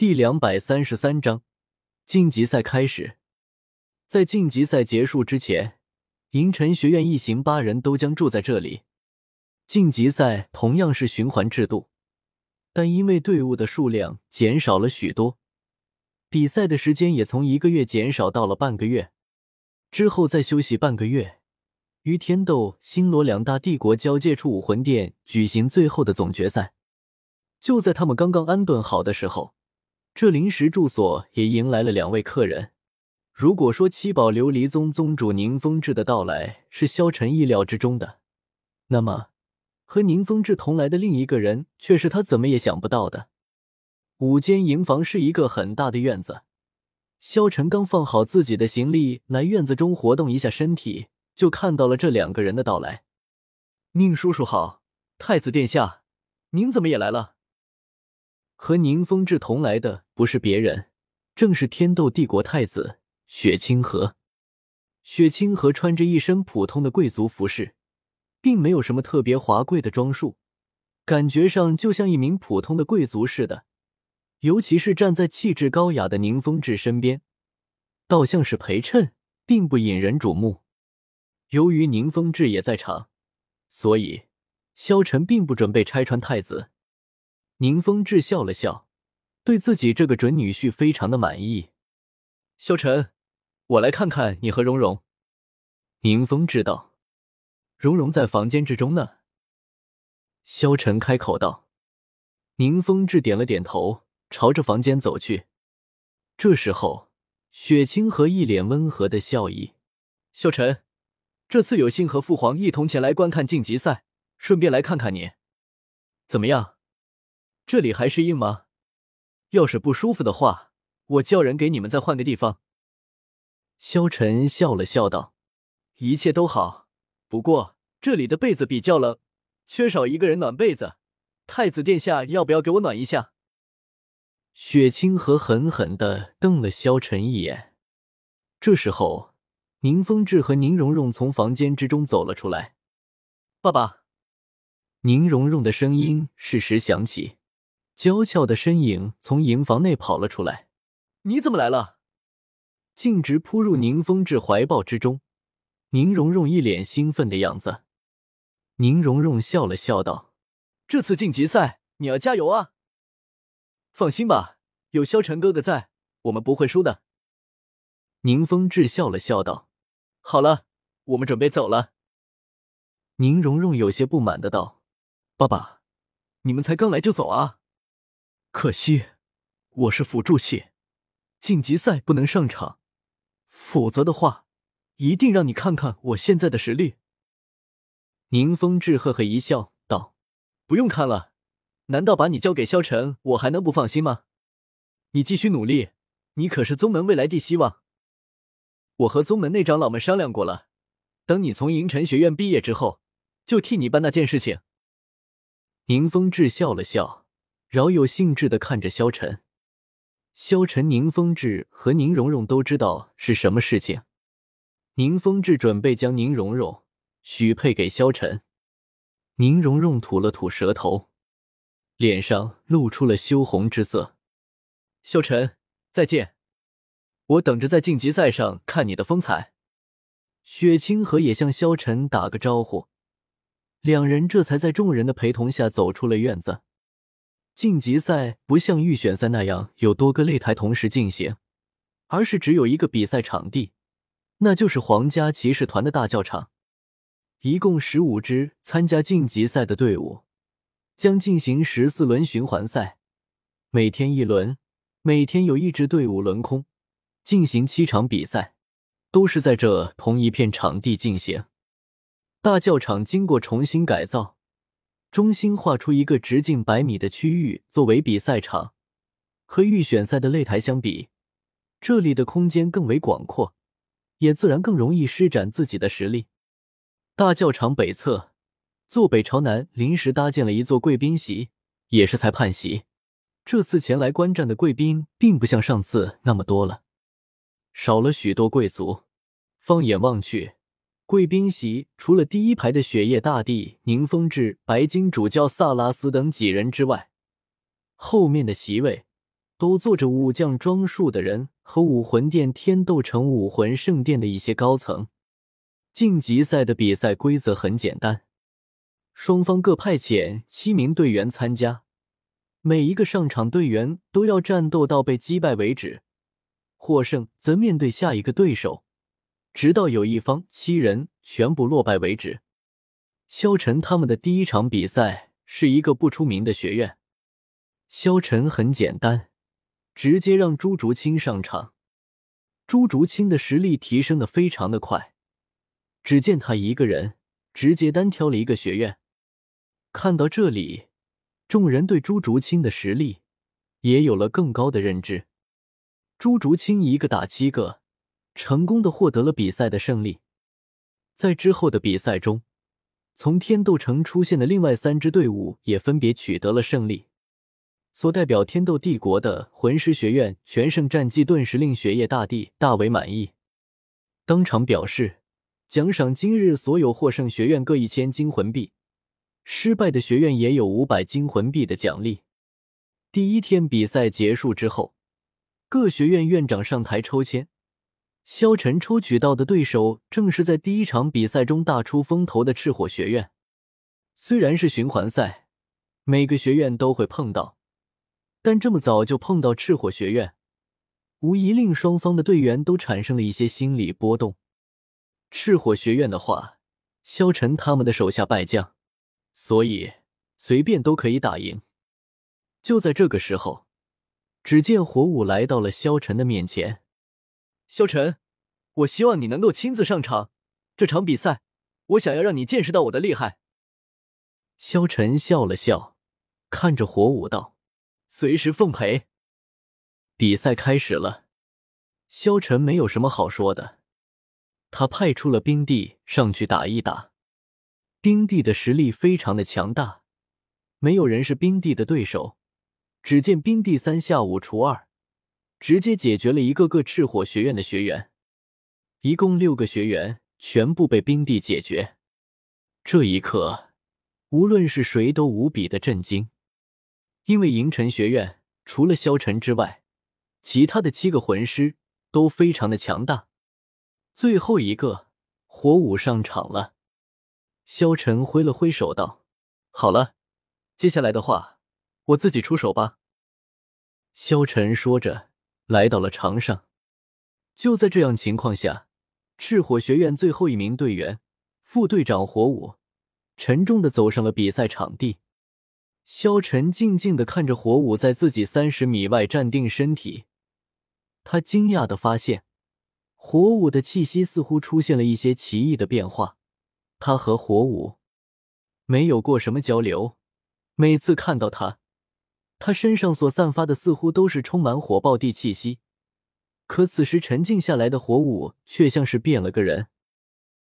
第两百三十三章晋级赛开始。在晋级赛结束之前，银尘学院一行八人都将住在这里。晋级赛同样是循环制度，但因为队伍的数量减少了许多，比赛的时间也从一个月减少到了半个月。之后再休息半个月，于天斗、星罗两大帝国交界处武魂殿举行最后的总决赛。就在他们刚刚安顿好的时候，这临时住所也迎来了两位客人。如果说七宝琉璃宗宗主宁风致的到来是萧晨意料之中的，那么和宁风致同来的另一个人却是他怎么也想不到的。五间营房是一个很大的院子。萧晨刚放好自己的行李，来院子中活动一下身体，就看到了这两个人的到来。宁叔叔好，太子殿下，您怎么也来了？和宁风致同来的不是别人，正是天斗帝国太子雪清河。雪清河穿着一身普通的贵族服饰，并没有什么特别华贵的装束，感觉上就像一名普通的贵族似的。尤其是站在气质高雅的宁风致身边，倒像是陪衬，并不引人瞩目。由于宁风致也在场，所以萧晨并不准备拆穿太子。宁风致笑了笑，对自己这个准女婿非常的满意。萧晨，我来看看你和蓉蓉。宁风致道：“蓉蓉在房间之中呢。”萧晨开口道。宁风致点了点头。朝着房间走去。这时候，雪清河一脸温和的笑意：“萧晨，这次有幸和父皇一同前来观看晋级赛，顺便来看看你，怎么样？这里还是硬吗？要是不舒服的话，我叫人给你们再换个地方。”萧晨笑了笑道：“一切都好，不过这里的被子比较冷，缺少一个人暖被子。太子殿下，要不要给我暖一下？”雪清河狠狠的瞪了萧晨一眼。这时候，宁风致和宁荣荣从房间之中走了出来。爸爸，宁荣荣的声音适时响起，娇俏的身影从营房内跑了出来。你怎么来了？径直扑入宁风致怀抱之中。宁荣荣一脸兴奋的样子。宁荣荣笑了笑道：“这次晋级赛，你要加油啊！”放心吧，有萧晨哥哥在，我们不会输的。宁风致笑了笑道：“好了，我们准备走了。”宁荣荣有些不满的道：“爸爸，你们才刚来就走啊？可惜我是辅助系，晋级赛不能上场，否则的话，一定让你看看我现在的实力。”宁风致呵呵一笑道：“不用看了。”难道把你交给萧晨，我还能不放心吗？你继续努力，你可是宗门未来的希望。我和宗门内长老们商量过了，等你从银尘学院毕业之后，就替你办那件事情。宁风致笑了笑，饶有兴致的看着萧晨。萧晨、宁风致和宁荣荣都知道是什么事情。宁风致准备将宁荣荣许配给萧晨。宁荣荣吐了吐舌头。脸上露出了羞红之色。萧晨，再见，我等着在晋级赛上看你的风采。雪清河也向萧晨打个招呼，两人这才在众人的陪同下走出了院子。晋级赛不像预选赛那样有多个擂台同时进行，而是只有一个比赛场地，那就是皇家骑士团的大教场。一共十五支参加晋级赛的队伍。将进行十四轮循环赛，每天一轮，每天有一支队伍轮空，进行七场比赛，都是在这同一片场地进行。大教场经过重新改造，中心画出一个直径百米的区域作为比赛场。和预选赛的擂台相比，这里的空间更为广阔，也自然更容易施展自己的实力。大教场北侧。坐北朝南，临时搭建了一座贵宾席，也是裁判席。这次前来观战的贵宾，并不像上次那么多了，少了许多贵族。放眼望去，贵宾席除了第一排的雪夜大帝、宁风致、白金主教萨拉斯等几人之外，后面的席位都坐着武将装束的人和武魂殿天斗城武魂圣殿的一些高层。晋级赛的比赛规则很简单，双方各派遣七名队员参加，每一个上场队员都要战斗到被击败为止，获胜则面对下一个对手，直到有一方七人全部落败为止。萧晨他们的第一场比赛是一个不出名的学院，萧晨很简单。直接让朱竹清上场，朱竹清的实力提升的非常的快。只见他一个人直接单挑了一个学院。看到这里，众人对朱竹清的实力也有了更高的认知。朱竹清一个打七个，成功的获得了比赛的胜利。在之后的比赛中，从天斗城出现的另外三支队伍也分别取得了胜利。所代表天斗帝国的魂师学院全胜战绩，顿时令雪夜大帝大为满意，当场表示奖赏今日所有获胜学院各一千金魂币，失败的学院也有五百金魂币的奖励。第一天比赛结束之后，各学院院长上台抽签，萧晨抽取到的对手正是在第一场比赛中大出风头的赤火学院。虽然是循环赛，每个学院都会碰到。但这么早就碰到赤火学院，无疑令双方的队员都产生了一些心理波动。赤火学院的话，萧晨他们的手下败将，所以随便都可以打赢。就在这个时候，只见火舞来到了萧晨的面前。萧晨，我希望你能够亲自上场，这场比赛，我想要让你见识到我的厉害。萧晨笑了笑，看着火舞道。随时奉陪。比赛开始了，萧晨没有什么好说的，他派出了冰帝上去打一打。冰帝的实力非常的强大，没有人是冰帝的对手。只见冰帝三下五除二，直接解决了一个个赤火学院的学员，一共六个学员全部被冰帝解决。这一刻，无论是谁都无比的震惊。因为银尘学院除了萧晨之外，其他的七个魂师都非常的强大。最后一个火舞上场了，萧晨挥了挥手道：“好了，接下来的话，我自己出手吧。”萧晨说着来到了场上。就在这样情况下，赤火学院最后一名队员副队长火舞沉重的走上了比赛场地。萧晨静静的看着火舞在自己三十米外站定身体，他惊讶的发现，火舞的气息似乎出现了一些奇异的变化。他和火舞没有过什么交流，每次看到他，他身上所散发的似乎都是充满火爆地气息。可此时沉静下来的火舞却像是变了个人。